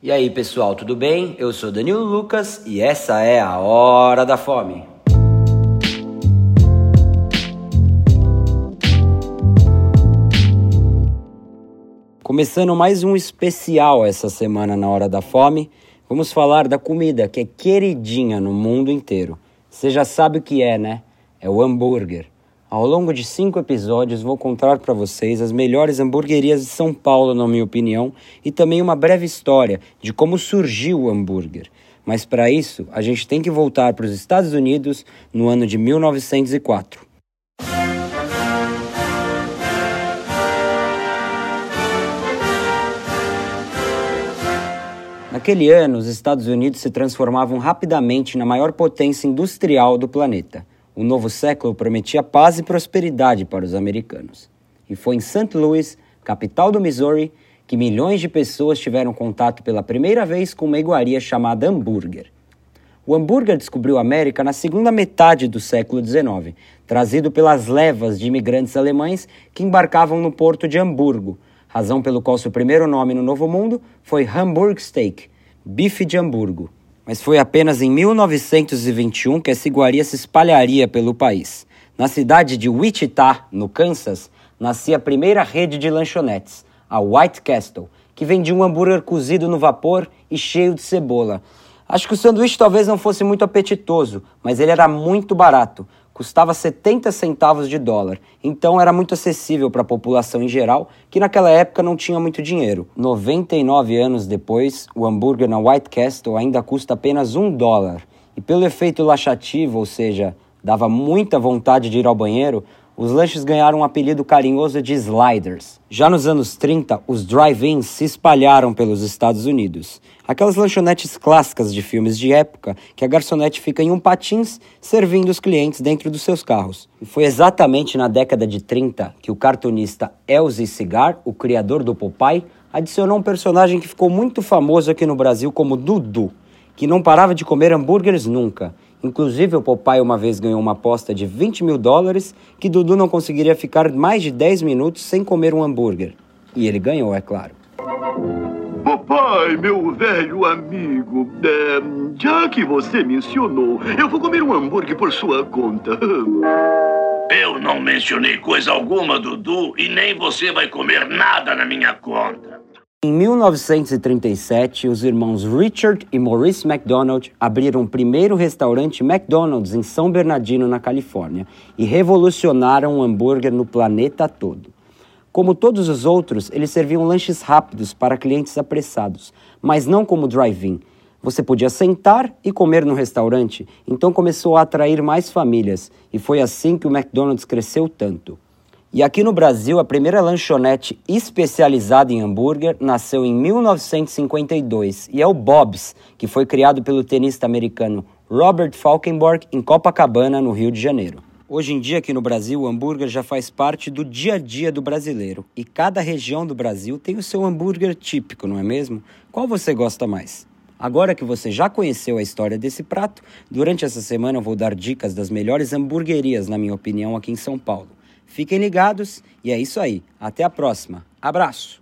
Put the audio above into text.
E aí, pessoal, tudo bem? Eu sou Danilo Lucas e essa é a Hora da Fome. Começando mais um especial essa semana na Hora da Fome, vamos falar da comida que é queridinha no mundo inteiro. Você já sabe o que é, né? É o hambúrguer. Ao longo de cinco episódios, vou contar para vocês as melhores hamburguerias de São Paulo, na minha opinião, e também uma breve história de como surgiu o hambúrguer. Mas para isso, a gente tem que voltar para os Estados Unidos no ano de 1904. Naquele ano, os Estados Unidos se transformavam rapidamente na maior potência industrial do planeta. O novo século prometia paz e prosperidade para os americanos. E foi em St. Louis, capital do Missouri, que milhões de pessoas tiveram contato pela primeira vez com uma iguaria chamada hambúrguer. O hambúrguer descobriu a América na segunda metade do século XIX, trazido pelas levas de imigrantes alemães que embarcavam no porto de Hamburgo, razão pelo qual seu primeiro nome no Novo Mundo foi Hamburg Steak, bife de Hamburgo mas foi apenas em 1921 que essa iguaria se espalharia pelo país. Na cidade de Wichita, no Kansas, nascia a primeira rede de lanchonetes, a White Castle, que vendia um hambúrguer cozido no vapor e cheio de cebola. Acho que o sanduíche talvez não fosse muito apetitoso, mas ele era muito barato, custava 70 centavos de dólar, então era muito acessível para a população em geral, que naquela época não tinha muito dinheiro. 99 anos depois, o hambúrguer na White Castle ainda custa apenas um dólar. E pelo efeito laxativo, ou seja, dava muita vontade de ir ao banheiro, os lanches ganharam um apelido carinhoso de sliders. Já nos anos 30, os drive-ins se espalharam pelos Estados Unidos. Aquelas lanchonetes clássicas de filmes de época que a garçonete fica em um patins servindo os clientes dentro dos seus carros. E foi exatamente na década de 30 que o cartunista Elsie Cigar, o criador do Popeye, adicionou um personagem que ficou muito famoso aqui no Brasil como Dudu, que não parava de comer hambúrgueres nunca Inclusive, o Popeye uma vez ganhou uma aposta de 20 mil dólares que Dudu não conseguiria ficar mais de 10 minutos sem comer um hambúrguer. E ele ganhou, é claro. Papai, meu velho amigo, é, já que você mencionou, eu vou comer um hambúrguer por sua conta. Eu não mencionei coisa alguma, Dudu, e nem você vai comer nada na minha conta. Em 1937, os irmãos Richard e Maurice McDonald abriram o primeiro restaurante McDonald's em São Bernardino, na Califórnia, e revolucionaram o hambúrguer no planeta todo. Como todos os outros, eles serviam lanches rápidos para clientes apressados, mas não como drive-in. Você podia sentar e comer no restaurante, então começou a atrair mais famílias, e foi assim que o McDonald's cresceu tanto. E aqui no Brasil, a primeira lanchonete especializada em hambúrguer nasceu em 1952 e é o Bob's, que foi criado pelo tenista americano Robert Falkenborg em Copacabana, no Rio de Janeiro. Hoje em dia, aqui no Brasil, o hambúrguer já faz parte do dia a dia do brasileiro e cada região do Brasil tem o seu hambúrguer típico, não é mesmo? Qual você gosta mais? Agora que você já conheceu a história desse prato, durante essa semana eu vou dar dicas das melhores hamburguerias, na minha opinião, aqui em São Paulo. Fiquem ligados e é isso aí. Até a próxima. Abraço!